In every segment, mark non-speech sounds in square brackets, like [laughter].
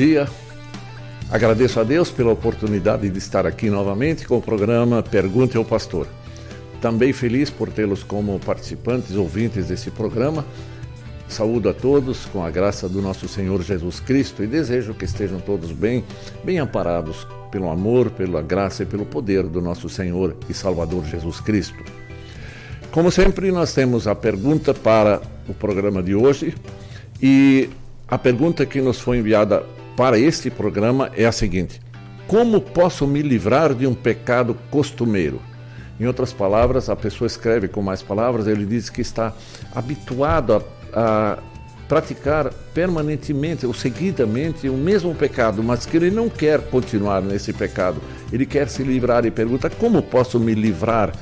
dia. Agradeço a Deus pela oportunidade de estar aqui novamente com o programa Pergunte ao Pastor. Também feliz por tê-los como participantes, ouvintes desse programa. Saúdo a todos com a graça do nosso Senhor Jesus Cristo e desejo que estejam todos bem, bem amparados pelo amor, pela graça e pelo poder do nosso Senhor e Salvador Jesus Cristo. Como sempre, nós temos a pergunta para o programa de hoje e a pergunta que nos foi enviada para este programa é a seguinte: Como posso me livrar de um pecado costumeiro? Em outras palavras, a pessoa escreve com mais palavras, ele diz que está habituado a, a praticar permanentemente ou seguidamente o mesmo pecado, mas que ele não quer continuar nesse pecado. Ele quer se livrar e pergunta: como posso me livrar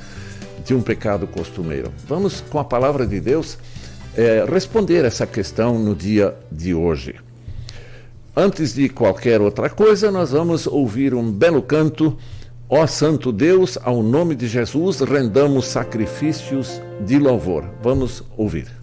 de um pecado costumeiro? Vamos, com a palavra de Deus, é, responder essa questão no dia de hoje. Antes de qualquer outra coisa, nós vamos ouvir um belo canto. Ó Santo Deus, ao nome de Jesus, rendamos sacrifícios de louvor. Vamos ouvir.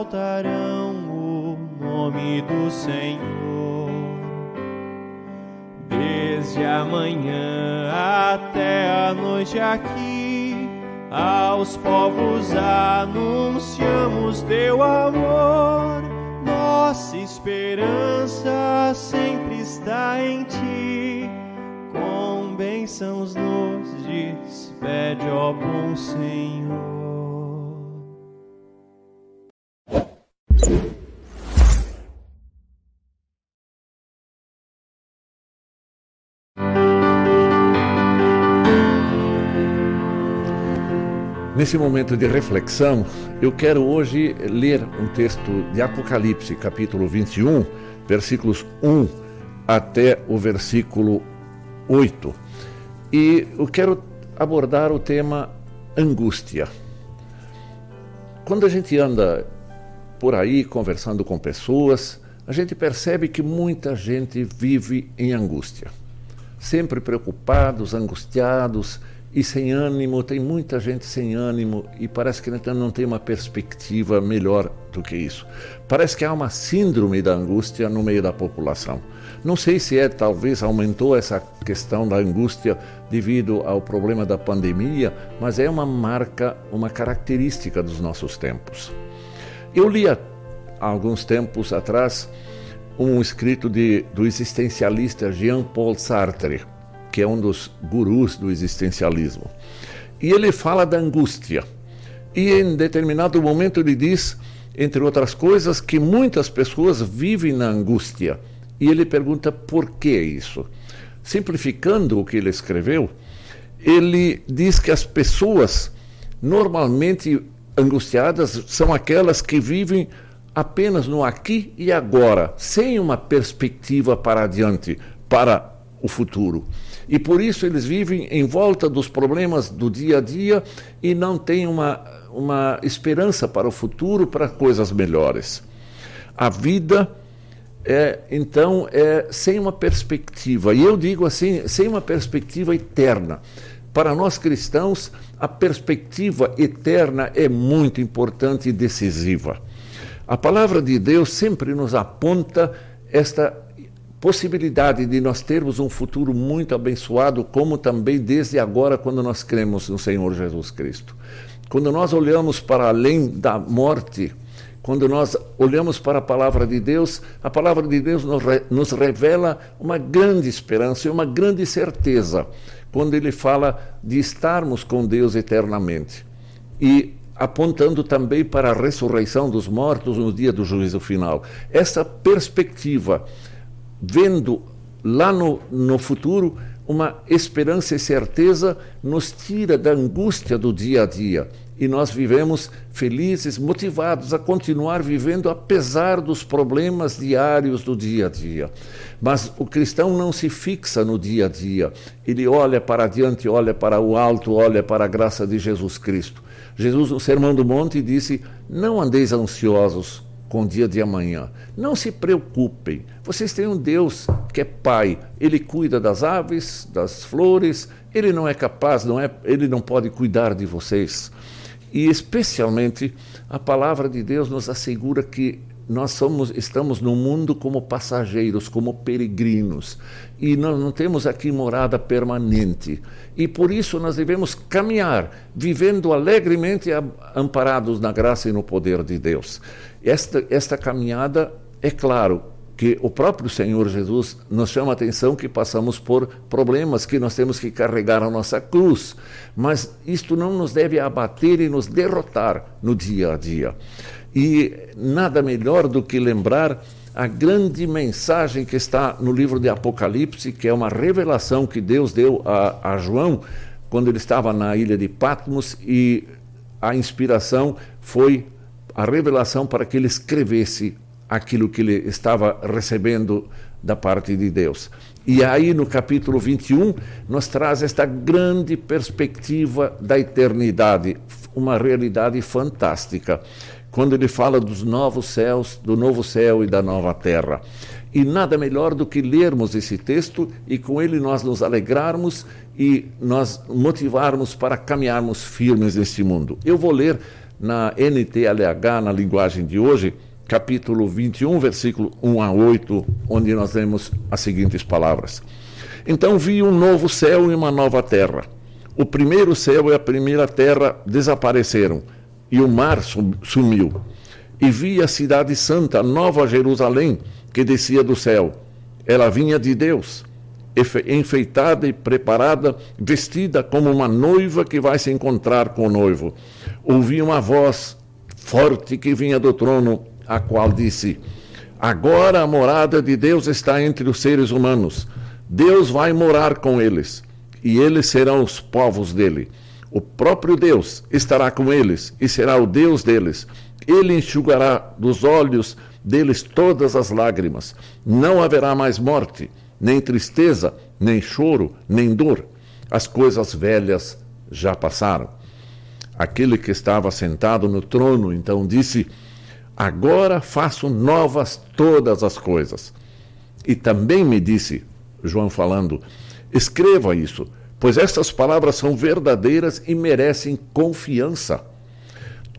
Exaltarão o nome do Senhor. Desde a manhã até a noite aqui, aos povos anunciamos teu amor. Nossa esperança sempre está em ti. Com bênçãos nos despede, ó bom Senhor. Nesse momento de reflexão, eu quero hoje ler um texto de Apocalipse, capítulo 21, versículos 1 até o versículo 8. E eu quero abordar o tema angústia. Quando a gente anda por aí conversando com pessoas, a gente percebe que muita gente vive em angústia. Sempre preocupados, angustiados e sem ânimo, tem muita gente sem ânimo e parece que não tem uma perspectiva melhor do que isso. Parece que há uma síndrome da angústia no meio da população. Não sei se é, talvez aumentou essa questão da angústia devido ao problema da pandemia, mas é uma marca, uma característica dos nossos tempos. Eu li há alguns tempos atrás um escrito de, do existencialista Jean-Paul Sartre que é um dos gurus do existencialismo. E ele fala da angústia. E em determinado momento ele diz, entre outras coisas, que muitas pessoas vivem na angústia. E ele pergunta por que isso. Simplificando o que ele escreveu, ele diz que as pessoas normalmente angustiadas são aquelas que vivem apenas no aqui e agora, sem uma perspectiva para adiante, para o futuro. E por isso eles vivem em volta dos problemas do dia a dia e não têm uma, uma esperança para o futuro, para coisas melhores. A vida é, então, é sem uma perspectiva, e eu digo assim, sem uma perspectiva eterna. Para nós cristãos, a perspectiva eterna é muito importante e decisiva. A palavra de Deus sempre nos aponta esta possibilidade de nós termos um futuro muito abençoado, como também desde agora, quando nós cremos no Senhor Jesus Cristo. Quando nós olhamos para além da morte, quando nós olhamos para a palavra de Deus, a palavra de Deus nos, nos revela uma grande esperança e uma grande certeza, quando ele fala de estarmos com Deus eternamente. E apontando também para a ressurreição dos mortos no dia do juízo final. Essa perspectiva vendo lá no, no futuro uma esperança e certeza, nos tira da angústia do dia a dia e nós vivemos felizes, motivados a continuar vivendo apesar dos problemas diários do dia a dia. Mas o cristão não se fixa no dia a dia, ele olha para adiante, olha para o alto, olha para a graça de Jesus Cristo. Jesus, no Sermão do Monte, disse: Não andeis ansiosos com o dia de amanhã. Não se preocupem. Vocês têm um Deus que é Pai. Ele cuida das aves, das flores. Ele não é capaz, não é, ele não pode cuidar de vocês. E especialmente a palavra de Deus nos assegura que nós somos, estamos no mundo como passageiros, como peregrinos, e nós não temos aqui morada permanente. E por isso nós devemos caminhar, vivendo alegremente amparados na graça e no poder de Deus. Esta, esta caminhada, é claro, que o próprio Senhor Jesus nos chama a atenção que passamos por problemas, que nós temos que carregar a nossa cruz, mas isto não nos deve abater e nos derrotar no dia a dia. E nada melhor do que lembrar a grande mensagem que está no livro de Apocalipse, que é uma revelação que Deus deu a, a João quando ele estava na ilha de Patmos e a inspiração foi a revelação para que ele escrevesse aquilo que ele estava recebendo da parte de Deus. E aí no capítulo 21 nos traz esta grande perspectiva da eternidade, uma realidade fantástica, quando ele fala dos novos céus, do novo céu e da nova terra. E nada melhor do que lermos esse texto e com ele nós nos alegrarmos e nós motivarmos para caminharmos firmes neste mundo. Eu vou ler na NTLH, na linguagem de hoje, capítulo 21, versículo 1 a 8, onde nós temos as seguintes palavras: Então vi um novo céu e uma nova terra. O primeiro céu e a primeira terra desapareceram, e o mar sumiu. E vi a cidade santa, Nova Jerusalém, que descia do céu. Ela vinha de Deus, enfeitada e preparada, vestida como uma noiva que vai se encontrar com o noivo ouvi uma voz forte que vinha do trono, a qual disse: Agora a morada de Deus está entre os seres humanos. Deus vai morar com eles, e eles serão os povos dele. O próprio Deus estará com eles e será o Deus deles. Ele enxugará dos olhos deles todas as lágrimas. Não haverá mais morte, nem tristeza, nem choro, nem dor. As coisas velhas já passaram. Aquele que estava sentado no trono então disse: Agora faço novas todas as coisas. E também me disse, João falando: Escreva isso, pois estas palavras são verdadeiras e merecem confiança.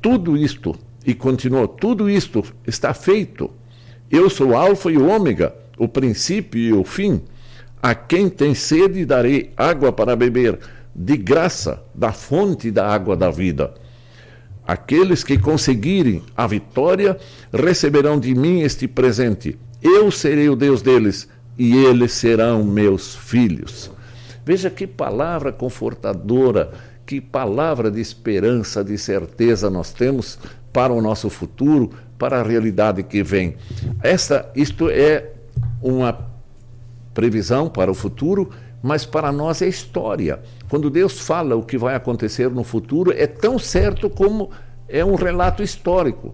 Tudo isto, e continuou: tudo isto está feito. Eu sou o Alfa e o Ômega, o princípio e o fim. A quem tem sede darei água para beber de graça da fonte da água da vida. Aqueles que conseguirem a vitória receberão de mim este presente. Eu serei o Deus deles e eles serão meus filhos. Veja que palavra confortadora, que palavra de esperança, de certeza nós temos para o nosso futuro, para a realidade que vem. Esta, isto é uma previsão para o futuro mas para nós é história. Quando Deus fala o que vai acontecer no futuro, é tão certo como é um relato histórico.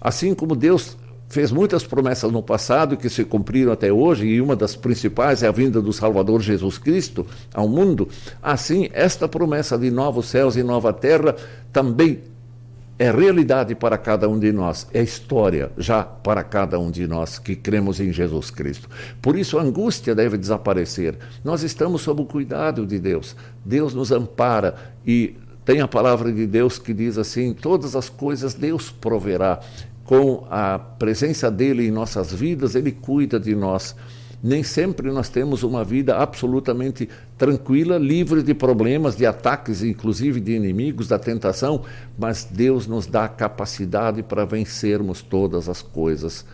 Assim como Deus fez muitas promessas no passado que se cumpriram até hoje, e uma das principais é a vinda do Salvador Jesus Cristo ao mundo, assim, esta promessa de novos céus e nova terra também é realidade para cada um de nós, é história já para cada um de nós que cremos em Jesus Cristo. Por isso a angústia deve desaparecer. Nós estamos sob o cuidado de Deus. Deus nos ampara e tem a palavra de Deus que diz assim: todas as coisas Deus proverá. Com a presença dele em nossas vidas, ele cuida de nós. Nem sempre nós temos uma vida absolutamente tranquila, livre de problemas, de ataques, inclusive de inimigos, da tentação, mas Deus nos dá capacidade para vencermos todas as coisas.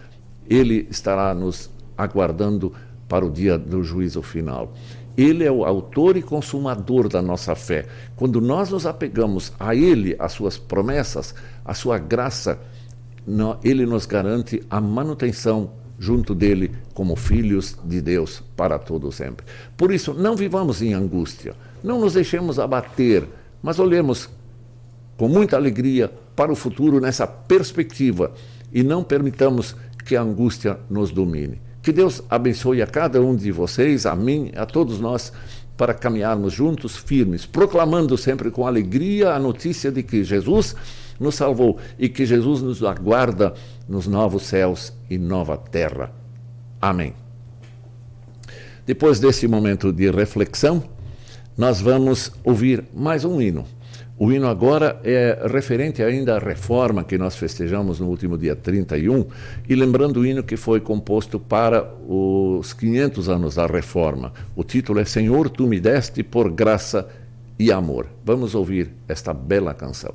Ele estará nos aguardando para o dia do juízo final. Ele é o autor e consumador da nossa fé. Quando nós nos apegamos a Ele, às suas promessas, à sua graça, Ele nos garante a manutenção junto dele como filhos de Deus para todo sempre. Por isso, não vivamos em angústia, não nos deixemos abater, mas olhemos com muita alegria para o futuro nessa perspectiva e não permitamos que a angústia nos domine. Que Deus abençoe a cada um de vocês, a mim, a todos nós, para caminharmos juntos, firmes, proclamando sempre com alegria a notícia de que Jesus nos salvou e que Jesus nos aguarda nos novos céus e nova terra. Amém. Depois desse momento de reflexão, nós vamos ouvir mais um hino. O hino agora é referente ainda à reforma que nós festejamos no último dia 31, e lembrando o hino que foi composto para os 500 anos da reforma. O título é Senhor, tu me deste por graça e amor. Vamos ouvir esta bela canção.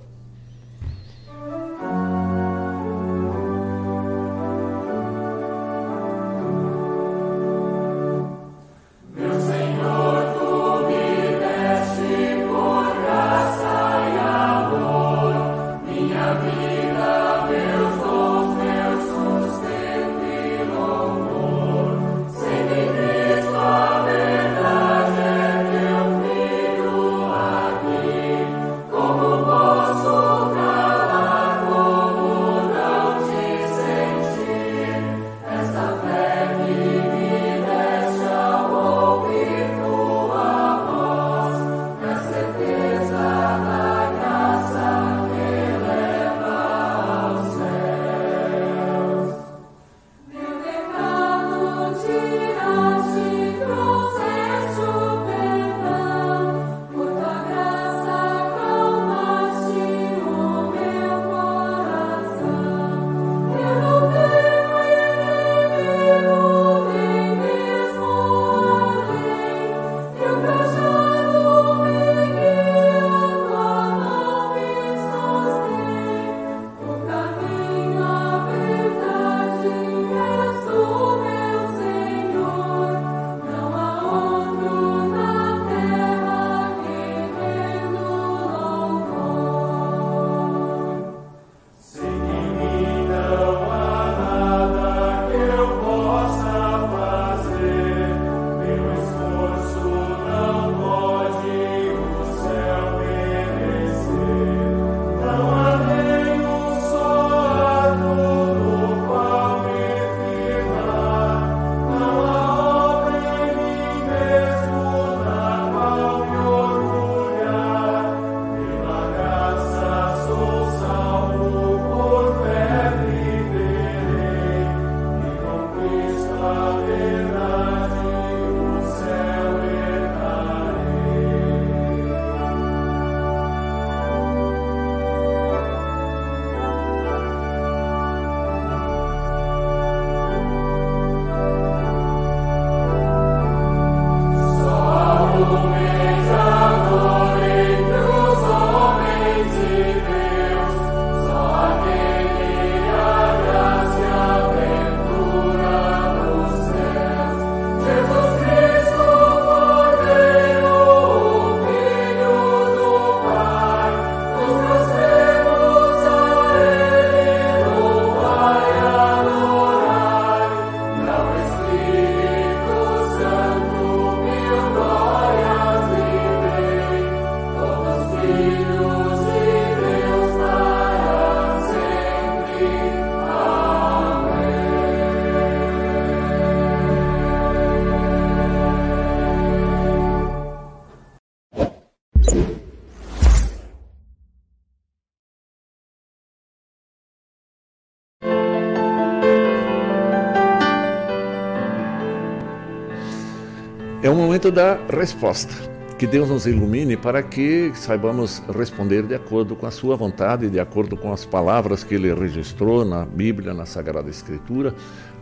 É o momento da resposta. Que Deus nos ilumine para que saibamos responder de acordo com a Sua vontade, de acordo com as palavras que Ele registrou na Bíblia, na Sagrada Escritura,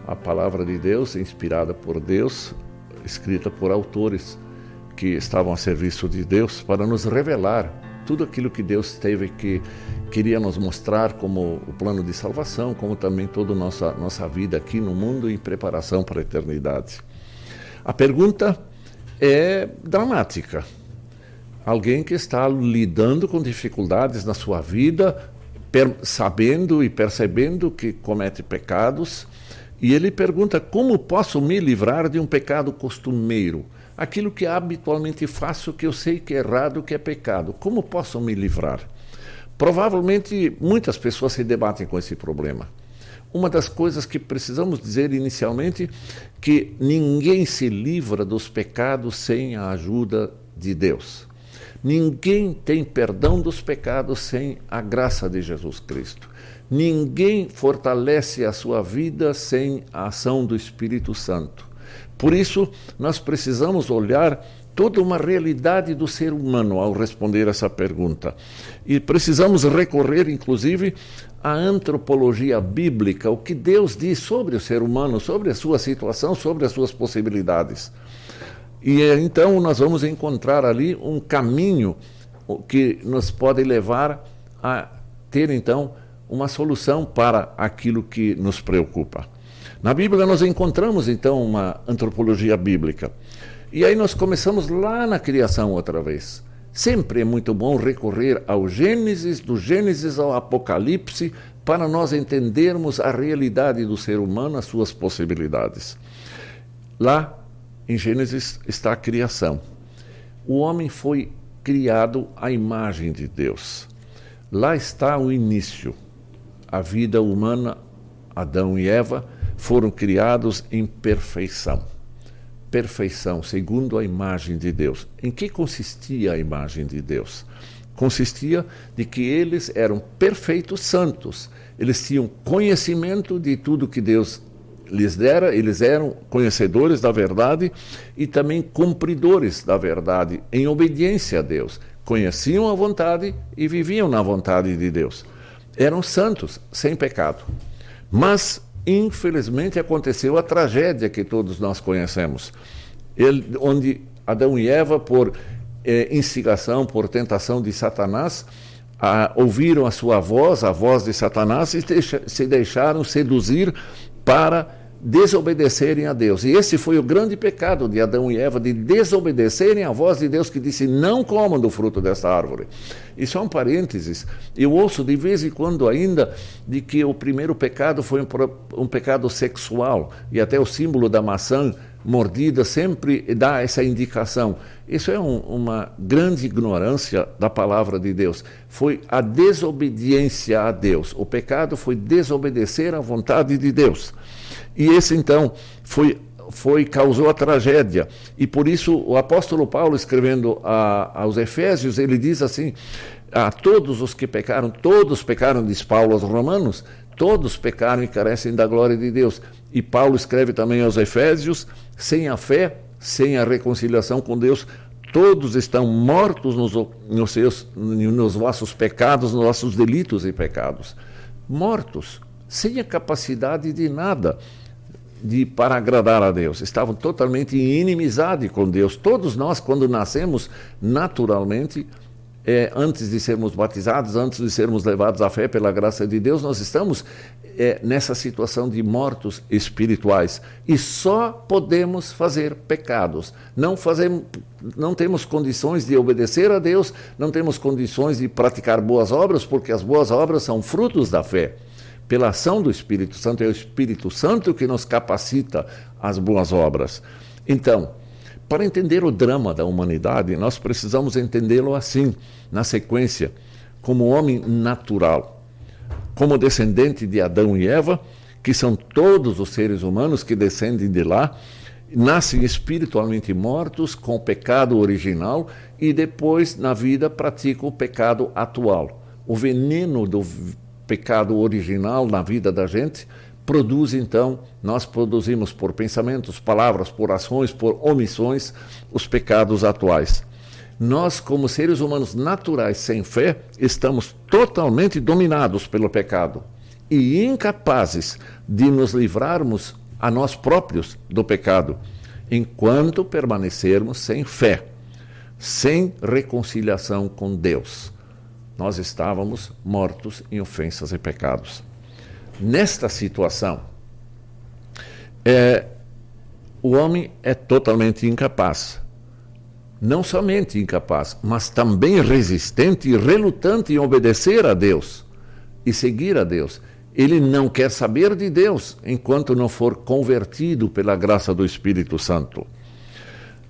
a palavra de Deus, inspirada por Deus, escrita por autores que estavam a serviço de Deus, para nos revelar tudo aquilo que Deus teve que queria nos mostrar como o plano de salvação, como também toda a nossa, nossa vida aqui no mundo em preparação para a eternidade. A pergunta é dramática. Alguém que está lidando com dificuldades na sua vida, sabendo e percebendo que comete pecados, e ele pergunta: como posso me livrar de um pecado costumeiro? Aquilo que habitualmente faço, que eu sei que é errado, que é pecado. Como posso me livrar? Provavelmente muitas pessoas se debatem com esse problema. Uma das coisas que precisamos dizer inicialmente que ninguém se livra dos pecados sem a ajuda de Deus. Ninguém tem perdão dos pecados sem a graça de Jesus Cristo. Ninguém fortalece a sua vida sem a ação do Espírito Santo. Por isso, nós precisamos olhar toda uma realidade do ser humano ao responder essa pergunta. E precisamos recorrer, inclusive, à antropologia bíblica, o que Deus diz sobre o ser humano, sobre a sua situação, sobre as suas possibilidades. E então nós vamos encontrar ali um caminho que nos pode levar a ter então uma solução para aquilo que nos preocupa. Na Bíblia nós encontramos então uma antropologia bíblica. E aí nós começamos lá na criação outra vez. Sempre é muito bom recorrer ao Gênesis, do Gênesis ao Apocalipse, para nós entendermos a realidade do ser humano, as suas possibilidades. Lá em Gênesis está a criação. O homem foi criado à imagem de Deus. Lá está o início a vida humana, Adão e Eva, foram criados em perfeição. Perfeição, segundo a imagem de Deus. Em que consistia a imagem de Deus? Consistia de que eles eram perfeitos santos. Eles tinham conhecimento de tudo que Deus lhes dera, eles eram conhecedores da verdade e também cumpridores da verdade, em obediência a Deus. Conheciam a vontade e viviam na vontade de Deus eram santos, sem pecado. Mas, infelizmente, aconteceu a tragédia que todos nós conhecemos, Ele, onde Adão e Eva, por eh, instigação, por tentação de Satanás, a, ouviram a sua voz, a voz de Satanás, e deixa, se deixaram seduzir para desobedecerem a Deus. E esse foi o grande pecado de Adão e Eva, de desobedecerem a voz de Deus que disse: Não comam do fruto dessa árvore. Isso é um parênteses. Eu ouço de vez em quando ainda de que o primeiro pecado foi um, um pecado sexual, e até o símbolo da maçã mordida sempre dá essa indicação. Isso é um, uma grande ignorância da palavra de Deus. Foi a desobediência a Deus. O pecado foi desobedecer à vontade de Deus. E esse então foi foi causou a tragédia e por isso o apóstolo Paulo escrevendo a, aos Efésios ele diz assim a todos os que pecaram todos pecaram diz Paulo aos Romanos todos pecaram e carecem da glória de Deus e Paulo escreve também aos Efésios sem a fé sem a reconciliação com Deus todos estão mortos nos, nos, seus, nos vossos pecados nos vossos delitos e pecados mortos sem a capacidade de nada de, para agradar a Deus. Estavam totalmente em inimizade com Deus. Todos nós, quando nascemos, naturalmente, é, antes de sermos batizados, antes de sermos levados à fé pela graça de Deus, nós estamos é, nessa situação de mortos espirituais e só podemos fazer pecados. Não fazemos, não temos condições de obedecer a Deus, não temos condições de praticar boas obras, porque as boas obras são frutos da fé pela ação do Espírito Santo, é o Espírito Santo que nos capacita às boas obras. Então, para entender o drama da humanidade, nós precisamos entendê-lo assim, na sequência, como homem natural, como descendente de Adão e Eva, que são todos os seres humanos que descendem de lá, nascem espiritualmente mortos com o pecado original e depois na vida praticam o pecado atual. O veneno do pecado original na vida da gente, produz então, nós produzimos por pensamentos, palavras, por ações, por omissões, os pecados atuais. Nós, como seres humanos naturais sem fé, estamos totalmente dominados pelo pecado e incapazes de nos livrarmos a nós próprios do pecado, enquanto permanecermos sem fé, sem reconciliação com Deus. Nós estávamos mortos em ofensas e pecados. Nesta situação, é, o homem é totalmente incapaz. Não somente incapaz, mas também resistente e relutante em obedecer a Deus e seguir a Deus. Ele não quer saber de Deus enquanto não for convertido pela graça do Espírito Santo.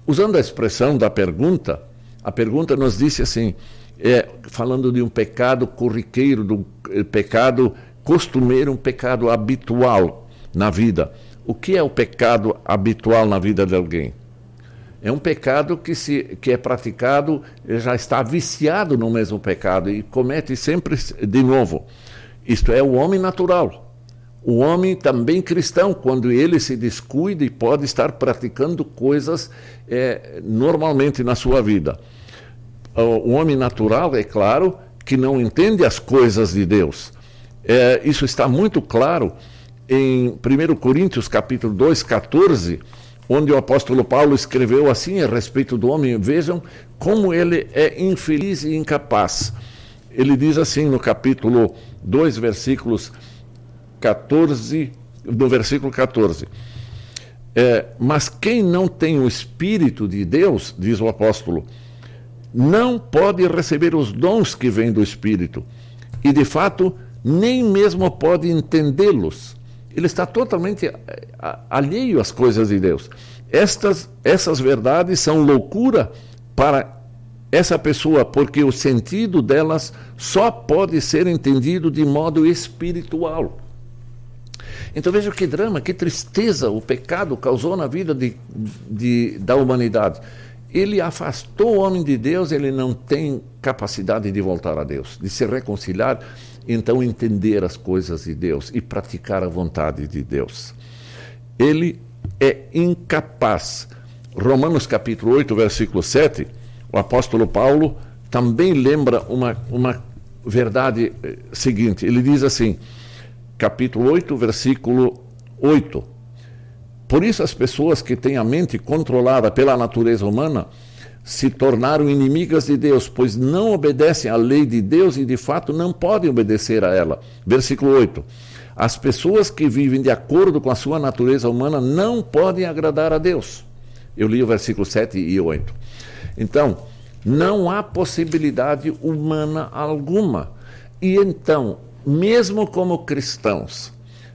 Usando a expressão da pergunta, a pergunta nos disse assim: é, falando de um pecado corriqueiro, de um eh, pecado costumeiro, um pecado habitual na vida. O que é o pecado habitual na vida de alguém? É um pecado que, se, que é praticado, já está viciado no mesmo pecado e comete sempre de novo. Isto é o homem natural. O homem também cristão, quando ele se descuida e pode estar praticando coisas é, normalmente na sua vida. O homem natural, é claro, que não entende as coisas de Deus. É, isso está muito claro em 1 Coríntios capítulo 2, 14, onde o apóstolo Paulo escreveu assim a respeito do homem. Vejam como ele é infeliz e incapaz. Ele diz assim no capítulo 2, versículos 14, no versículo 14. É, mas quem não tem o Espírito de Deus, diz o apóstolo, não pode receber os dons que vêm do Espírito. E, de fato, nem mesmo pode entendê-los ele está totalmente eh, alheio às coisas de Deus. Estas, essas verdades são loucura para essa pessoa, porque o sentido delas só pode ser entendido de modo espiritual. Então veja que drama, que tristeza o pecado causou na vida de, de, da humanidade. Ele afastou o homem de Deus, ele não tem capacidade de voltar a Deus, de se reconciliar então entender as coisas de Deus e praticar a vontade de Deus. Ele é incapaz. Romanos capítulo 8, versículo 7, o apóstolo Paulo também lembra uma, uma verdade eh, seguinte. Ele diz assim, capítulo 8, versículo 8. Por isso as pessoas que têm a mente controlada pela natureza humana se tornaram inimigas de Deus, pois não obedecem à lei de Deus e de fato não podem obedecer a ela. Versículo 8. As pessoas que vivem de acordo com a sua natureza humana não podem agradar a Deus. Eu li o versículo 7 e 8. Então, não há possibilidade humana alguma. E então, mesmo como cristãos,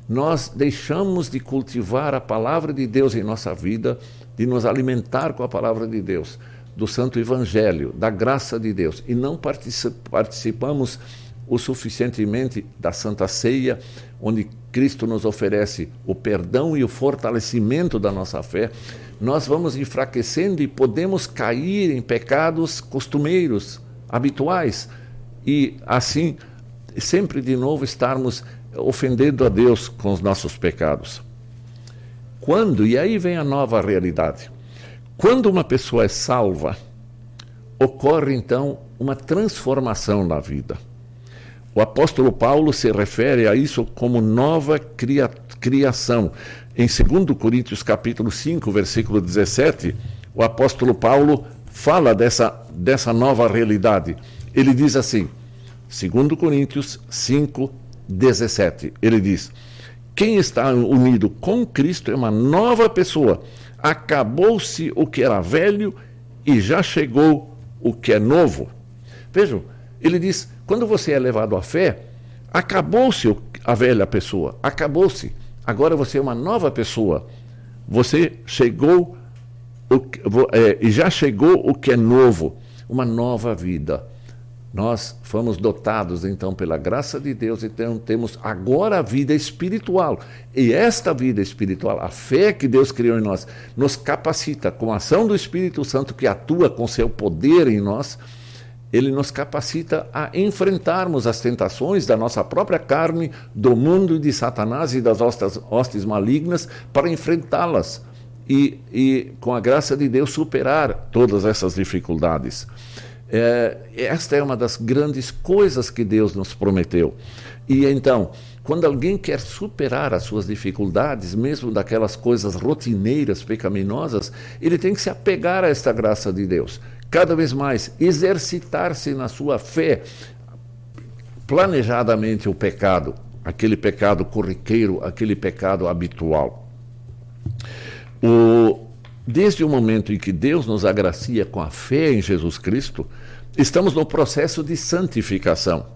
nós deixamos de cultivar a palavra de Deus em nossa vida, de nos alimentar com a palavra de Deus do Santo Evangelho, da graça de Deus, e não participamos o suficientemente da Santa Ceia, onde Cristo nos oferece o perdão e o fortalecimento da nossa fé, nós vamos enfraquecendo e podemos cair em pecados costumeiros, habituais, e assim sempre de novo estarmos ofendendo a Deus com os nossos pecados. Quando, e aí vem a nova realidade, quando uma pessoa é salva, ocorre então uma transformação na vida. O apóstolo Paulo se refere a isso como nova cria criação. Em 2 Coríntios capítulo 5, versículo 17, o apóstolo Paulo fala dessa, dessa nova realidade. Ele diz assim, 2 Coríntios 5, 17, ele diz: Quem está unido com Cristo é uma nova pessoa acabou-se o que era velho e já chegou o que é novo. Vejam, ele diz: quando você é levado à fé, acabou-se a velha pessoa, acabou-se. Agora você é uma nova pessoa. Você chegou o, é, e já chegou o que é novo, uma nova vida. Nós fomos dotados então pela graça de Deus, então temos agora a vida espiritual. E esta vida espiritual, a fé que Deus criou em nós, nos capacita com a ação do Espírito Santo que atua com seu poder em nós, ele nos capacita a enfrentarmos as tentações da nossa própria carne, do mundo de Satanás e das hostes, hostes malignas para enfrentá-las e, e, com a graça de Deus, superar todas essas dificuldades. É, esta é uma das grandes coisas que Deus nos prometeu. E então, quando alguém quer superar as suas dificuldades, mesmo daquelas coisas rotineiras, pecaminosas, ele tem que se apegar a esta graça de Deus. Cada vez mais, exercitar-se na sua fé, planejadamente o pecado, aquele pecado corriqueiro, aquele pecado habitual. O, desde o momento em que Deus nos agracia com a fé em Jesus Cristo, estamos no processo de santificação.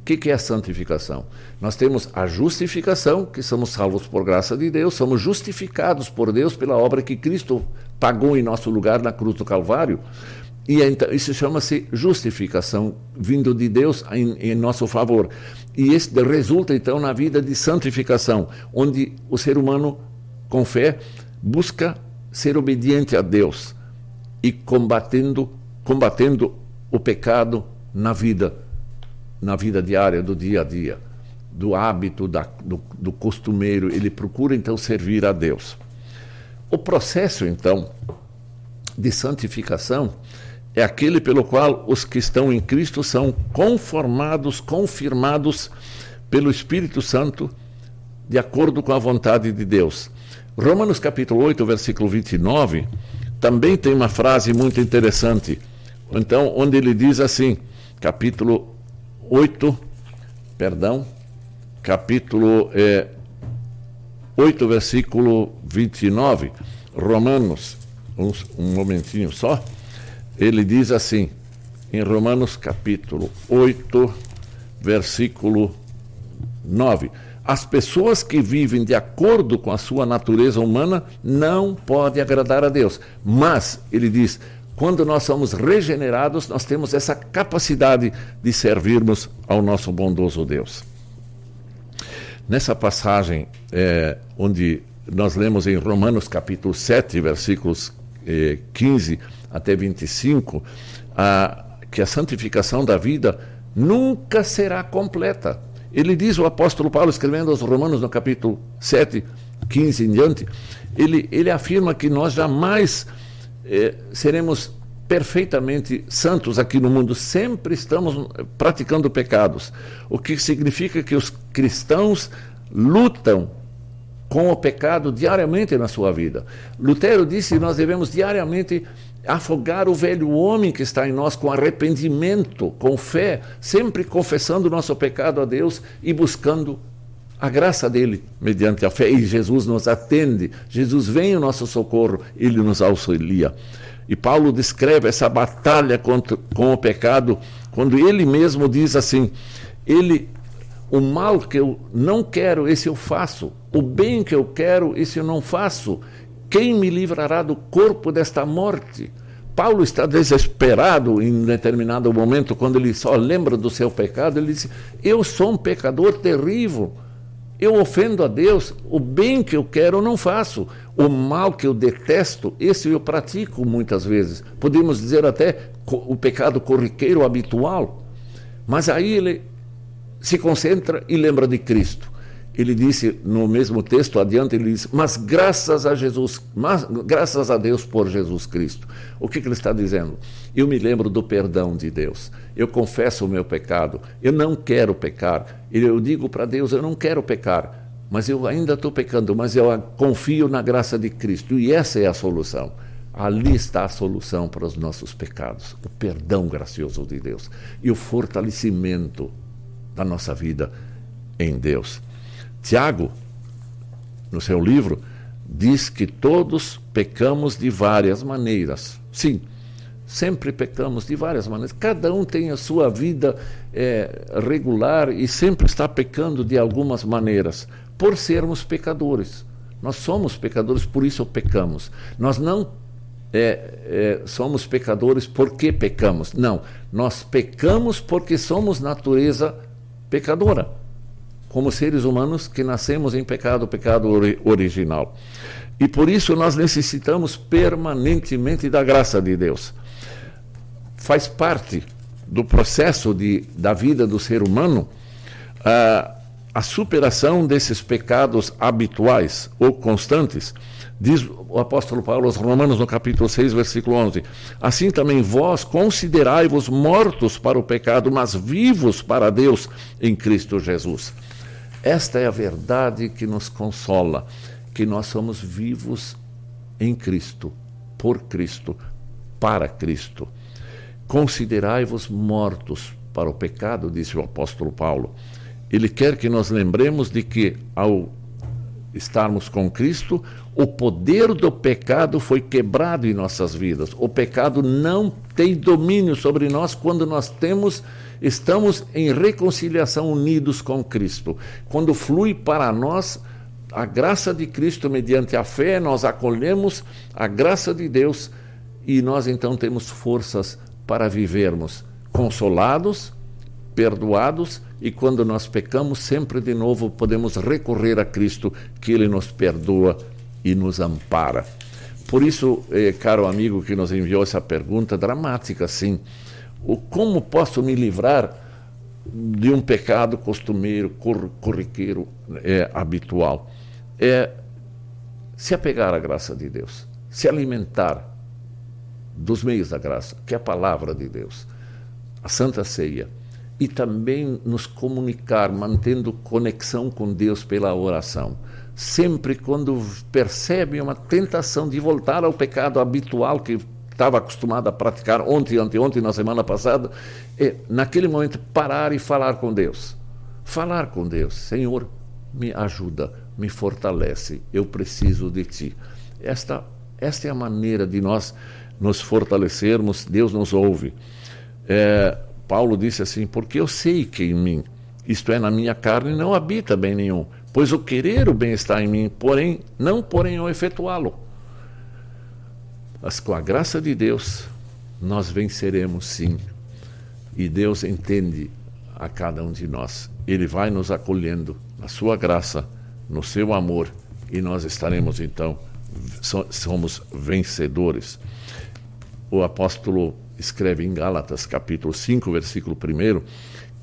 O que, é a santificação? Nós temos a justificação, que somos salvos por graça de Deus, somos justificados por Deus pela obra que Cristo pagou em nosso lugar na cruz do Calvário. E então, isso chama-se justificação, vindo de Deus em, em, nosso favor. E isso resulta, então, na vida de santificação, onde o ser humano, com fé, busca ser obediente a Deus e combatendo, combatendo o pecado na vida, na vida diária, do dia a dia, do hábito, da, do, do costumeiro. Ele procura então servir a Deus. O processo, então, de santificação é aquele pelo qual os que estão em Cristo são conformados, confirmados pelo Espírito Santo, de acordo com a vontade de Deus. Romanos capítulo 8, versículo 29, também tem uma frase muito interessante. Então, onde ele diz assim, capítulo 8, perdão, capítulo é, 8, versículo 29, Romanos, um, um momentinho só, ele diz assim, em Romanos capítulo 8, versículo 9 as pessoas que vivem de acordo com a sua natureza humana não podem agradar a Deus. Mas, ele diz, quando nós somos regenerados, nós temos essa capacidade de servirmos ao nosso bondoso Deus. Nessa passagem, é, onde nós lemos em Romanos capítulo 7, versículos é, 15 até 25, a, que a santificação da vida nunca será completa ele diz, o apóstolo Paulo, escrevendo aos Romanos no capítulo 7, 15 em diante, ele, ele afirma que nós jamais eh, seremos perfeitamente santos aqui no mundo, sempre estamos praticando pecados. O que significa que os cristãos lutam com o pecado diariamente na sua vida. Lutero disse que nós devemos diariamente afogar o velho homem que está em nós com arrependimento, com fé, sempre confessando o nosso pecado a Deus e buscando a graça dele mediante a fé. E Jesus nos atende, Jesus vem ao nosso socorro, ele nos auxilia. E Paulo descreve essa batalha contra, com o pecado quando ele mesmo diz assim: ele o mal que eu não quero, esse eu faço. O bem que eu quero, esse eu não faço. Quem me livrará do corpo desta morte? Paulo está desesperado em determinado momento, quando ele só lembra do seu pecado, ele diz: Eu sou um pecador terrível. Eu ofendo a Deus, o bem que eu quero eu não faço, o mal que eu detesto, esse eu pratico muitas vezes. Podemos dizer até o pecado corriqueiro habitual. Mas aí ele se concentra e lembra de Cristo ele disse no mesmo texto adiante, ele diz, mas graças a Jesus, mas, graças a Deus por Jesus Cristo. O que, que ele está dizendo? Eu me lembro do perdão de Deus. Eu confesso o meu pecado. Eu não quero pecar. Eu digo para Deus, eu não quero pecar. Mas eu ainda estou pecando, mas eu confio na graça de Cristo. E essa é a solução. Ali está a solução para os nossos pecados, o perdão gracioso de Deus e o fortalecimento da nossa vida em Deus. Tiago, no seu livro, diz que todos pecamos de várias maneiras. Sim, sempre pecamos de várias maneiras. Cada um tem a sua vida é, regular e sempre está pecando de algumas maneiras, por sermos pecadores. Nós somos pecadores, por isso pecamos. Nós não é, é, somos pecadores porque pecamos. Não, nós pecamos porque somos natureza pecadora como seres humanos que nascemos em pecado, pecado ori original. E por isso nós necessitamos permanentemente da graça de Deus. Faz parte do processo de, da vida do ser humano a, a superação desses pecados habituais ou constantes. Diz o apóstolo Paulo aos Romanos no capítulo 6, versículo 11: Assim também vós considerai-vos mortos para o pecado, mas vivos para Deus em Cristo Jesus. Esta é a verdade que nos consola, que nós somos vivos em Cristo, por Cristo, para Cristo. Considerai-vos mortos para o pecado, disse o apóstolo Paulo. Ele quer que nós lembremos de que, ao estarmos com Cristo, o poder do pecado foi quebrado em nossas vidas. O pecado não tem domínio sobre nós quando nós temos estamos em reconciliação unidos com Cristo. Quando flui para nós a graça de Cristo mediante a fé, nós acolhemos a graça de Deus e nós então temos forças para vivermos consolados, perdoados e quando nós pecamos, sempre de novo podemos recorrer a Cristo, que Ele nos perdoa e nos ampara. Por isso, eh, caro amigo que nos enviou essa pergunta dramática, sim, como posso me livrar de um pecado costumeiro, cor, corriqueiro, é, habitual? É se apegar à graça de Deus, se alimentar dos meios da graça, que é a palavra de Deus, a Santa Ceia, e também nos comunicar, mantendo conexão com Deus pela oração. Sempre quando percebe uma tentação de voltar ao pecado habitual que estava acostumado a praticar ontem, anteontem, na semana passada, é, naquele momento, parar e falar com Deus. Falar com Deus. Senhor, me ajuda, me fortalece, eu preciso de Ti. Esta, esta é a maneira de nós nos fortalecermos, Deus nos ouve. É, Paulo disse assim: Porque eu sei que em mim, isto é, na minha carne, não habita bem nenhum, pois o querer o bem está em mim, porém, não porém o efetuá-lo. Mas com a graça de Deus, nós venceremos sim. E Deus entende a cada um de nós. Ele vai nos acolhendo na sua graça, no seu amor, e nós estaremos então, somos vencedores. O apóstolo escreve em Gálatas, capítulo 5, versículo 1,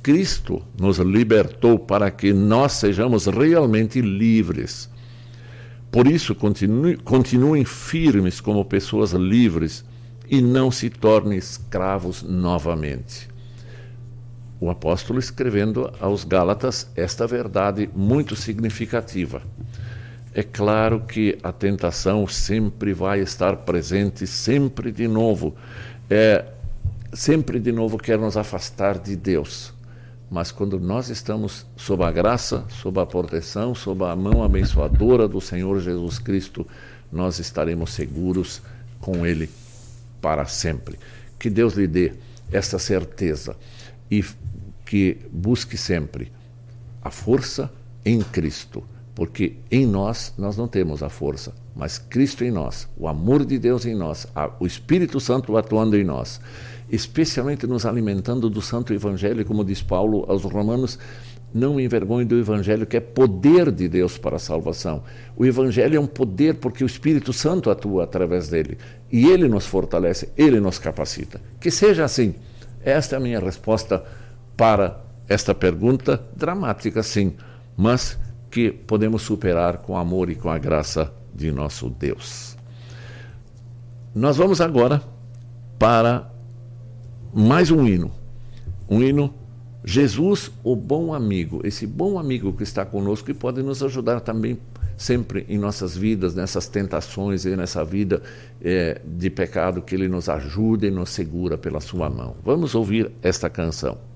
Cristo nos libertou para que nós sejamos realmente livres. Por isso, continue, continuem firmes como pessoas livres e não se tornem escravos novamente. O apóstolo escrevendo aos Gálatas esta verdade muito significativa. É claro que a tentação sempre vai estar presente, sempre de novo. É, sempre de novo quer nos afastar de Deus. Mas quando nós estamos sob a graça, sob a proteção, sob a mão abençoadora do Senhor Jesus Cristo, nós estaremos seguros com Ele para sempre. Que Deus lhe dê essa certeza e que busque sempre a força em Cristo, porque em nós nós não temos a força, mas Cristo em nós, o amor de Deus em nós, o Espírito Santo atuando em nós especialmente nos alimentando do Santo Evangelho, como diz Paulo aos Romanos, não envergonhe do Evangelho, que é poder de Deus para a salvação. O Evangelho é um poder porque o Espírito Santo atua através dele. E ele nos fortalece, ele nos capacita. Que seja assim. Esta é a minha resposta para esta pergunta dramática, sim, mas que podemos superar com amor e com a graça de nosso Deus. Nós vamos agora para mais um hino. Um hino Jesus, o bom amigo, esse bom amigo que está conosco e pode nos ajudar também sempre em nossas vidas, nessas tentações e nessa vida é, de pecado, que Ele nos ajude e nos segura pela Sua mão. Vamos ouvir esta canção.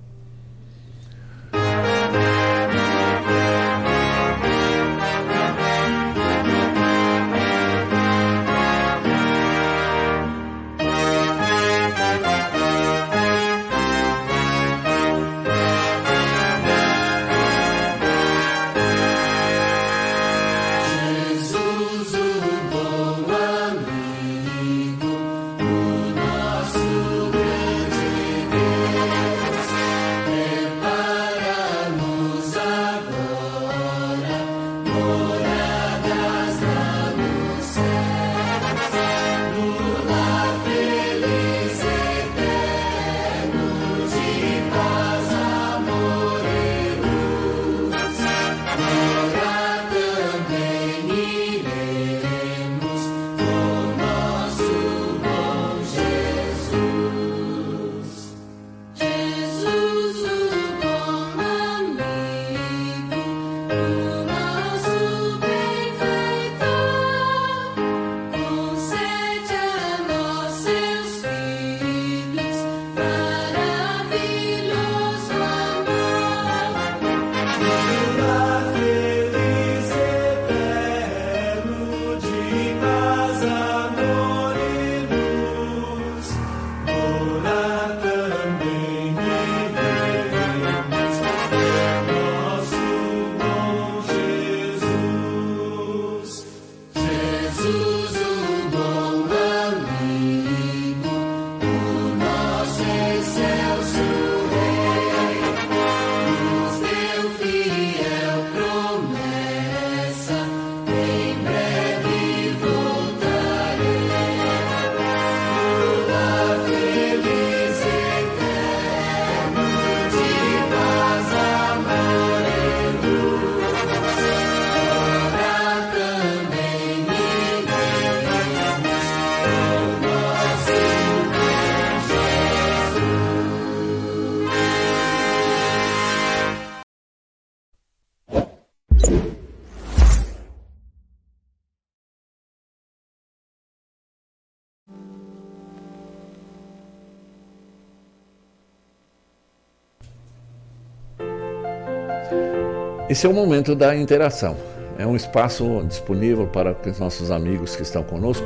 Esse é o momento da interação. É um espaço disponível para os nossos amigos que estão conosco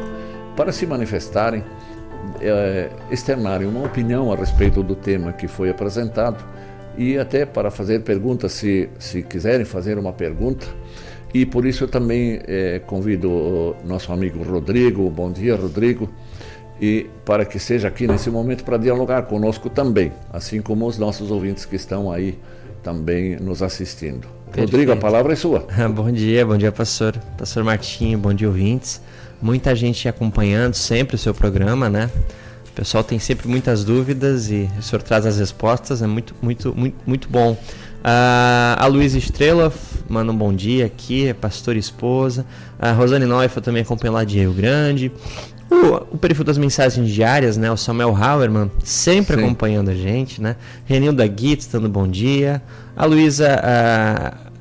para se manifestarem, é, externarem uma opinião a respeito do tema que foi apresentado e até para fazer perguntas, se, se quiserem fazer uma pergunta. E por isso eu também é, convido o nosso amigo Rodrigo, bom dia Rodrigo, e para que seja aqui nesse momento para dialogar conosco também, assim como os nossos ouvintes que estão aí também nos assistindo. Perfeito. Rodrigo, a palavra é sua. [laughs] bom dia, bom dia, pastor. Pastor Martinho, bom dia, ouvintes. Muita gente acompanhando sempre o seu programa, né? O pessoal tem sempre muitas dúvidas e o senhor traz as respostas, é muito, muito, muito, muito bom. Uh, a Luísa Estrela manda um bom dia aqui, é pastor e esposa. A Rosane Noifa também acompanha lá de Rio Grande. O, o perfil das mensagens diárias, né? O Samuel Hauerman sempre Sim. acompanhando a gente, né? Renilda Gitz dando bom dia. A Luísa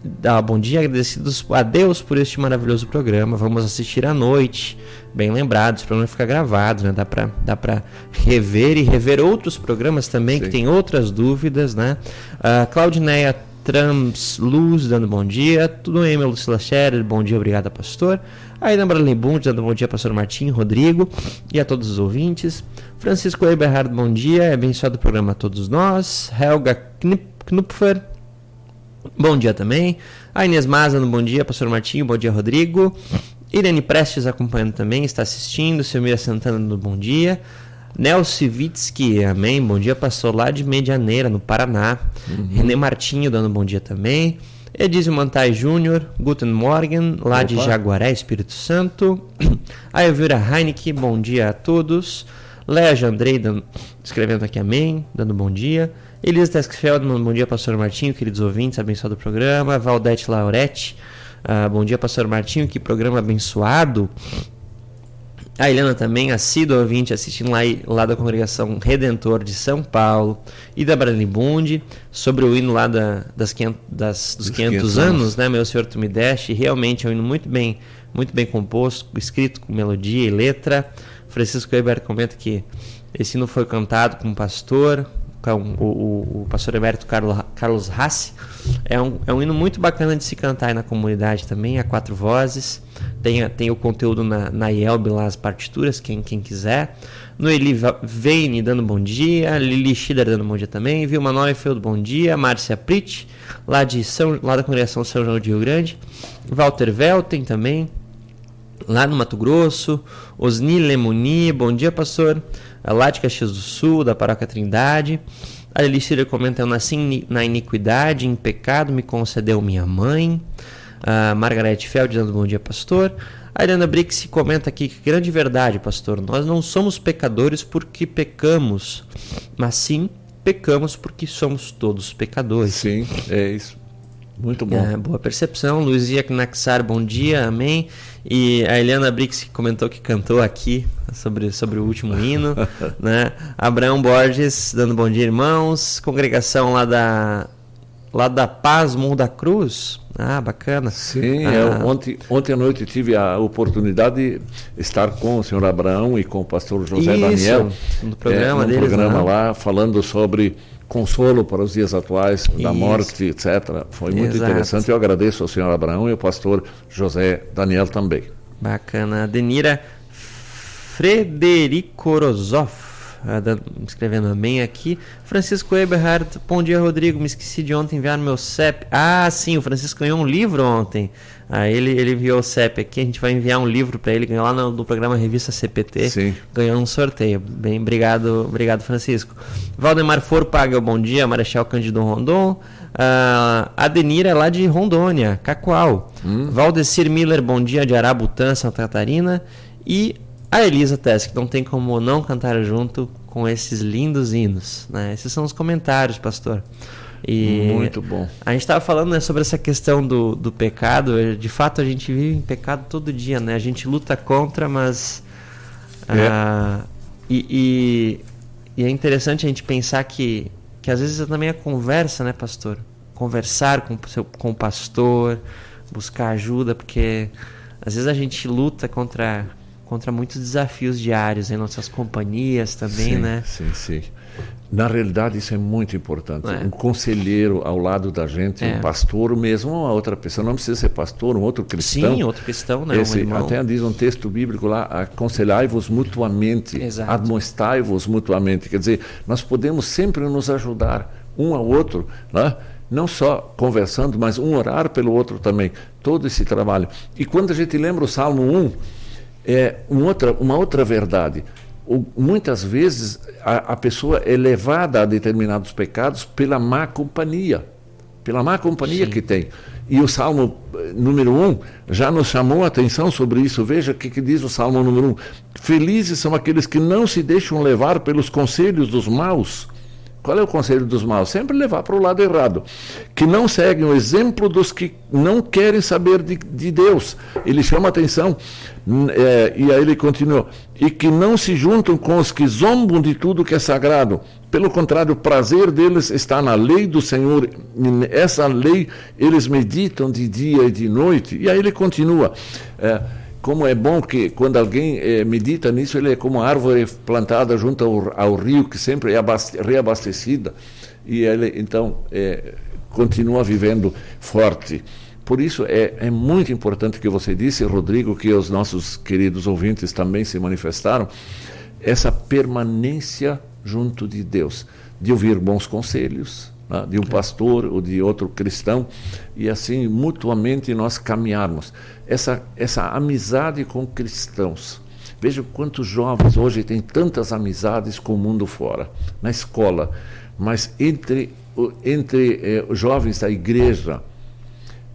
dá bom dia, agradecidos a Deus por este maravilhoso programa. Vamos assistir à noite, bem lembrados, para não ficar gravado, né? Dá para dá pra rever e rever outros programas também Sim. que tem outras dúvidas, né? Uh, Claudineia Trams Luz dando bom dia. Tudo bem, meu Lucila Scherer? Bom dia, obrigado, pastor. Aida Bralembund dando bom dia, pastor Martim, Rodrigo e a todos os ouvintes. Francisco Eberhard, bom dia. Abençoado o programa a todos nós. Helga Knupfer, bom dia também. A Inês Maza, bom dia, pastor Martinho, bom dia, Rodrigo. Irene Prestes acompanhando também, está assistindo. Silmira Santana, no bom dia. Nelsivitsky, amém. Bom dia, pastor lá de Medianeira, no Paraná. Uhum. René Martinho dando bom dia também. Edísio Mantai Júnior, Guten Morgen, lá Opa. de Jaguaré, Espírito Santo. [clears throat] A Elvira Heineke, bom dia a todos. Léa Jandrei, dando, escrevendo aqui amém, dando bom dia. Elisa Teskfeld, bom dia, pastor Martinho, queridos ouvintes, abençoado o programa. Valdete Lauretti, uh, bom dia, pastor Martinho, que programa abençoado. A Helena também, assídua ouvinte, assistindo lá, lá da congregação Redentor de São Paulo e da Branibundi, sobre o hino lá da, das 500, das, dos 500, 500 anos, anos, né? Meu Senhor, Tu Me Deste. Realmente é um hino muito bem, muito bem composto, escrito com melodia e letra. Francisco Weber comenta que esse hino foi cantado com um pastor, o, o, o pastor Emérito Carlos, Carlos Rassi. É um, é um hino muito bacana de se cantar aí na comunidade também, a quatro vozes. Tem, tem o conteúdo na, na IELB lá, as partituras, quem, quem quiser. No Eli Veine dando bom dia, Lili Schieder dando bom dia também, Vilma Neufeld, bom dia, Márcia Prit, lá, de São, lá da congregação São João de Rio Grande, Walter Velten também, lá no Mato Grosso, Osni Lemoni, bom dia pastor, lá de Caxias do Sul, da Paróquia Trindade. A Elicília comenta: Eu nasci na iniquidade, em pecado me concedeu minha mãe. A Margarete Feld dando bom dia, pastor. A Helena Brix comenta aqui que grande verdade, pastor. Nós não somos pecadores porque pecamos, mas sim pecamos porque somos todos pecadores. Sim, é isso. Muito bom. É, boa percepção. Luizia Knaxar, bom dia, amém. E a Eliana Brix comentou que cantou aqui sobre, sobre o último hino. [laughs] né? Abraão Borges dando bom dia, irmãos. Congregação lá da, lá da Paz Morro da Cruz. Ah, bacana. Sim, ah. Ontem, ontem à noite tive a oportunidade de estar com o senhor Abraão e com o pastor José Isso, Daniel. No programa é, deles. programa né? lá, falando sobre consolo para os dias atuais, da Isso. morte, etc. Foi muito Exato. interessante. Eu agradeço ao senhor Abraão e ao pastor José Daniel também. Bacana. Denira Frederico Rosoff escrevendo amém aqui. Francisco Eberhard, bom dia Rodrigo, me esqueci de ontem enviar meu CEP. Ah, sim, o Francisco ganhou um livro ontem. Ah, ele, ele enviou o CEP aqui, a gente vai enviar um livro para ele, ganhou lá no, no, programa Revista CPT. Sim. Ganhou um sorteio. Bem, obrigado, obrigado Francisco. Valdemar Foro paga bom dia, Marechal Cândido Rondon. Uh, Adenira é lá de Rondônia, Cacoal. Hum. Valdecir Miller, bom dia, de Arabutã, Santa Catarina. E a Elisa Tess, que não tem como não cantar junto com esses lindos hinos. Né? Esses são os comentários, pastor. E Muito bom. A gente estava falando né, sobre essa questão do, do pecado. De fato, a gente vive em pecado todo dia, né? A gente luta contra, mas. É. Ah, e, e, e, é interessante a gente pensar que, que às vezes também a conversa, né, pastor? Conversar com, seu, com o pastor, buscar ajuda, porque às vezes a gente luta contra contra muitos desafios diários em nossas companhias também, sim, né? Sim, sim. Na realidade, isso é muito importante. É. Um conselheiro ao lado da gente, É. um pastor, mesmo uma outra pessoa. Não precisa ser pastor, um outro cristão. Sim, outro cristão, né? Esse, um até diz um texto bíblico lá, aconselhai-vos mutuamente, admoestai-vos mutuamente. Quer dizer, nós podemos sempre nos ajudar um ao outro, né? não só conversando, mas um orar pelo outro também. Todo esse trabalho. E quando a gente lembra o Salmo 1, é uma outra, uma outra verdade. Muitas vezes a, a pessoa é levada a determinados pecados pela má companhia, pela má companhia Sim. que tem. E o Salmo eh, número 1 já nos chamou a atenção sobre isso. Veja o que, que diz o Salmo número 1. Felizes são aqueles que não se deixam levar pelos conselhos dos maus. Qual é o conselho dos maus? Sempre levar para o lado errado. Que não seguem o exemplo dos que não querem saber de, de Deus. Ele chama atenção, é, e aí ele continua. E que não se juntam com os que zombam de tudo que é sagrado. Pelo contrário, o prazer deles está na lei do Senhor. Essa lei eles meditam de dia e de noite. E aí ele continua. é, como é bom que quando alguém eh, medita nisso, ele é como uma árvore plantada junto ao, ao rio, que sempre é abaste- reabastecida, e ele então eh, continua vivendo forte. Por isso é, é muito importante que você disse, Rodrigo, que os nossos queridos ouvintes também se manifestaram, essa permanência junto de Deus, de ouvir bons conselhos, né, de um pastor ou de outro cristão, e assim mutuamente nós caminharmos. Essa, essa amizade com cristãos. Veja quantos jovens hoje têm tantas amizades com o mundo fora, na escola, mas entre, entre eh, jovens da igreja,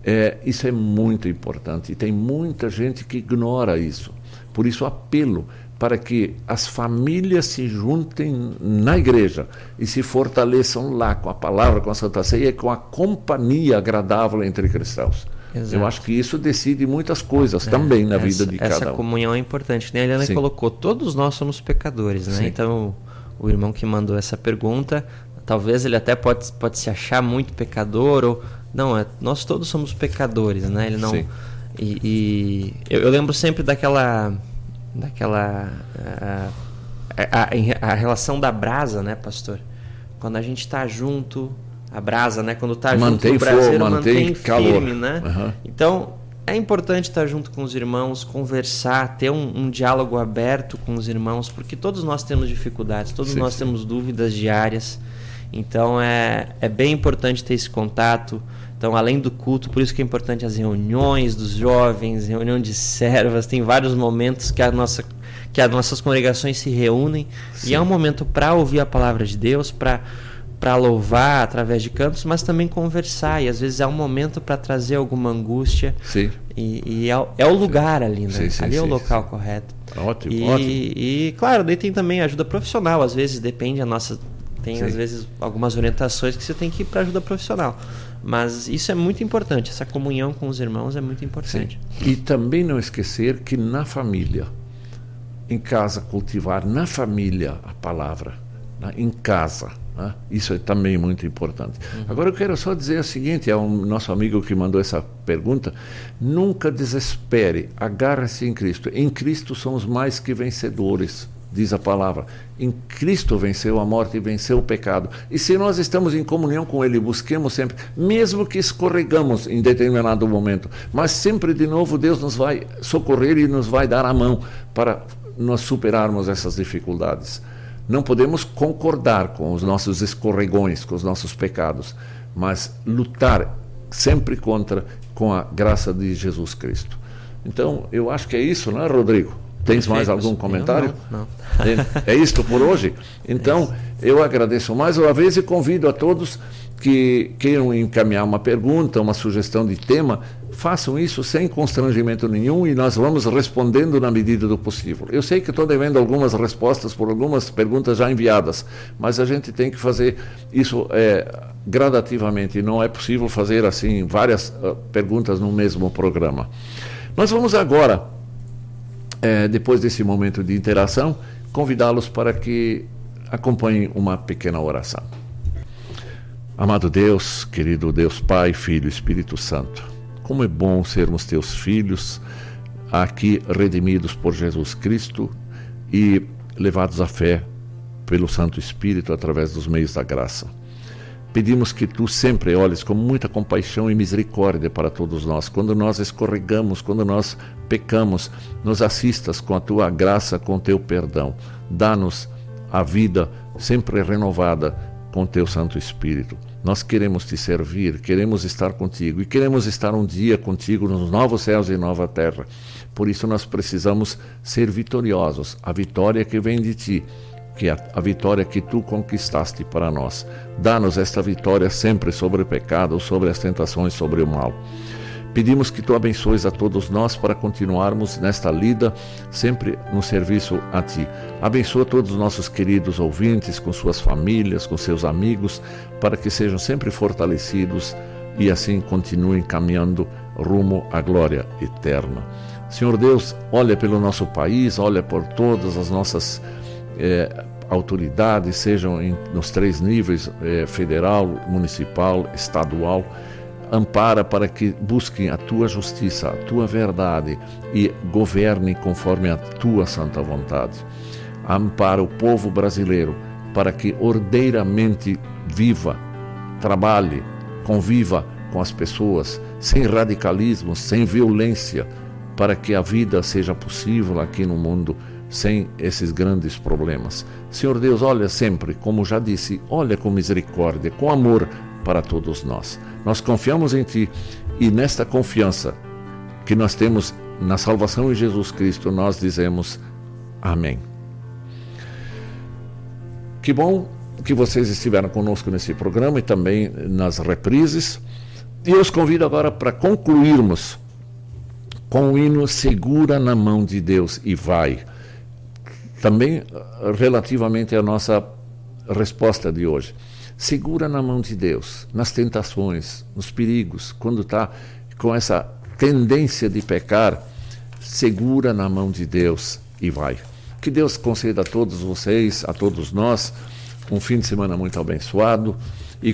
é, isso é muito importante e tem muita gente que ignora isso. Por isso, apelo para que as famílias se juntem na igreja e se fortaleçam lá com a palavra, com a Santa Ceia e com a companhia agradável entre cristãos. Exato. Eu acho que isso decide muitas coisas também na vida essa, de essa cada um. comunhão é importante. né? A Eliana Sim. colocou, todos nós somos pecadores, né? Sim. Então, o irmão que mandou essa pergunta, talvez ele até pode, pode se achar muito pecador, ou... Não, é, nós todos somos pecadores, né? Ele não... Sim. E, e eu, eu lembro sempre daquela... Daquela... ah, a, a, a relação da brasa, né, pastor? Quando a gente está junto... A brasa, né? Quando tá Mantém junto, o braseiro fogo, mantém mantém firme, né? Aham. Então, é importante estar junto com os irmãos, conversar, ter um, um diálogo aberto com os irmãos, porque todos nós temos dificuldades, todos Sim, nós sim. temos dúvidas diárias. Então, é, é bem importante ter esse contato. Então, além do culto, por isso que é importante as reuniões dos jovens, reunião de servas, tem vários momentos que a nossa que as nossas congregações se reúnem e é um momento para ouvir a palavra de Deus, para para louvar através de cantos, mas também conversar. E às vezes é um momento para trazer alguma angústia. Sim, E, e é, o- é o lugar ali, né? Sim, sim, ali é o sim, local sim. correto. ótimo, E, ótimo. e, claro, daí tem também ajuda profissional. Às vezes depende a nossa. Tem Sim. às vezes algumas orientações que você tem que ir para ajuda profissional. Mas isso é muito importante. Essa comunhão com os irmãos é muito Sim. importante. E também não esquecer que na família, em casa, cultivar na família a palavra, né? em casa. né? Isso é também muito importante. Agora eu quero só dizer o seguinte: é um nosso amigo que mandou essa pergunta. Nunca desespere, agarre-se em Cristo. Em Cristo somos mais que vencedores. Diz a palavra. Em Cristo venceu a morte e venceu o pecado. E se nós estamos em comunhão com Ele, busquemos sempre, mesmo que escorregamos em determinado momento, mas sempre de novo Deus nos vai socorrer e nos vai dar a mão para nós superarmos essas dificuldades. Não podemos concordar com os nossos escorregões, com os nossos pecados, mas lutar sempre contra com a graça de Jesus Cristo. Então, eu acho que é isso, não é, Rodrigo? Tens mais Perfeito. algum comentário? Não, não. É, é isto por hoje? Então, [laughs] eu agradeço mais uma vez e convido a todos que queiram encaminhar uma pergunta, uma sugestão de tema, façam isso sem constrangimento nenhum e nós vamos respondendo na medida do possível. Eu sei que estou devendo algumas respostas por algumas perguntas já enviadas, mas a gente tem que fazer isso é, gradativamente, não é possível fazer assim várias uh, perguntas no mesmo programa. Nós vamos agora é, depois desse momento de interação, convidá-los para que acompanhem uma pequena oração. Amado Deus, querido Deus Pai, Filho, Espírito Santo, como é bom sermos teus filhos, aqui redimidos por Jesus Cristo e levados à fé pelo Santo Espírito através dos meios da graça. Pedimos que tu sempre olhes com muita compaixão e misericórdia para todos nós. Quando nós escorregamos, quando nós pecamos, nos assistas com a tua graça, com o teu perdão. Dá-nos a vida sempre renovada com teu Santo Espírito. Nós queremos te servir, queremos estar contigo e queremos estar um dia contigo nos novos céus e nova terra. Por isso nós precisamos ser vitoriosos, a vitória que vem de ti que a, a vitória que tu conquistaste para nós. Dá-nos esta vitória sempre sobre o pecado, sobre as tentações, sobre o mal. Pedimos que tu abençoes a todos nós para continuarmos nesta lida, sempre no serviço a ti. Abençoa todos os nossos queridos ouvintes, com suas famílias, com seus amigos, para que sejam sempre fortalecidos e assim continuem caminhando rumo à glória eterna. Senhor Deus, olha pelo nosso país, olha por todas as nossas é, autoridades, sejam em, nos três níveis é, federal, municipal, estadual, ampara para que busquem a tua justiça, a tua verdade e governem conforme a tua santa vontade. Ampara o povo brasileiro para que ordeiramente viva, trabalhe, conviva com as pessoas, sem radicalismo, sem violência, para que a vida seja possível aqui no mundo sem esses grandes problemas. Senhor Deus, olha sempre, como já disse, olha com misericórdia, com amor para todos nós. Nós confiamos em Ti e nesta confiança que nós temos na salvação em Jesus Cristo, nós dizemos Amém. Que bom que vocês estiveram conosco nesse programa e também nas reprises. E eu os convido agora para concluirmos com o hino Segura na mão de Deus e vai. Também eh, relativamente à nossa resposta de hoje. Segura na mão de Deus, nas tentações, nos perigos, quando está com essa tendência de pecar, segura na mão de Deus e vai. Que Deus conceda a todos vocês, a todos nós, um fim de semana muito abençoado e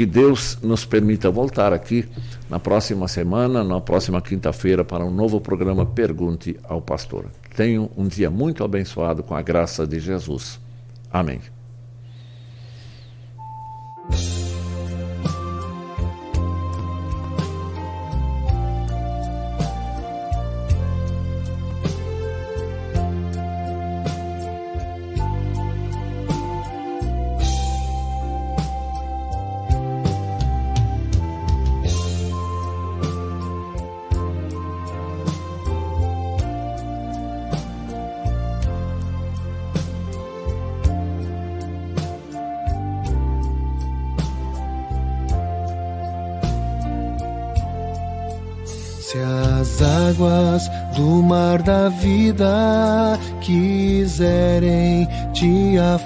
que Deus nos permita voltar aqui na próxima semana, na próxima quinta-feira, para um novo programa Pergunte ao Pastor. Tenham um dia muito abençoado com a graça de Jesus. Amém.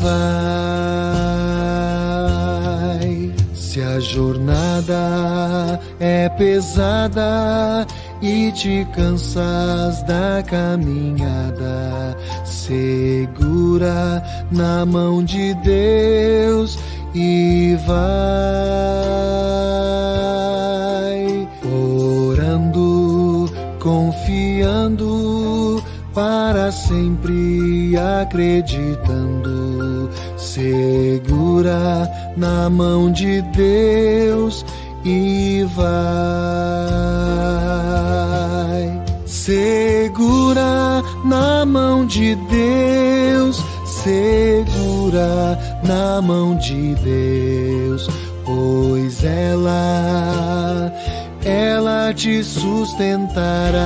vai. Se a jornada é pesada e te cansas da caminhada, segura na mão de Deus e vai orando, confiando, para sempre acreditando, segura na mão de Deus e vai. Segura na mão de Deus segura na mão de Deus, pois ela, ela te sustentará.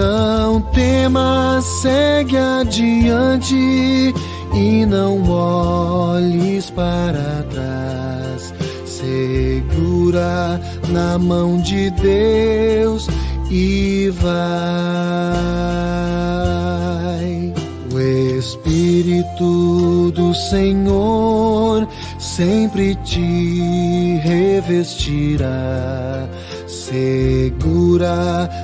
Não temas, segue adiante e não olhes para trás. Segura na mão de Deus e vai. O Espírito do Senhor sempre te revestirá. Segura